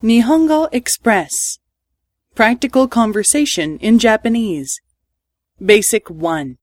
Nihongo Express. Practical Conversation in Japanese. Basic 1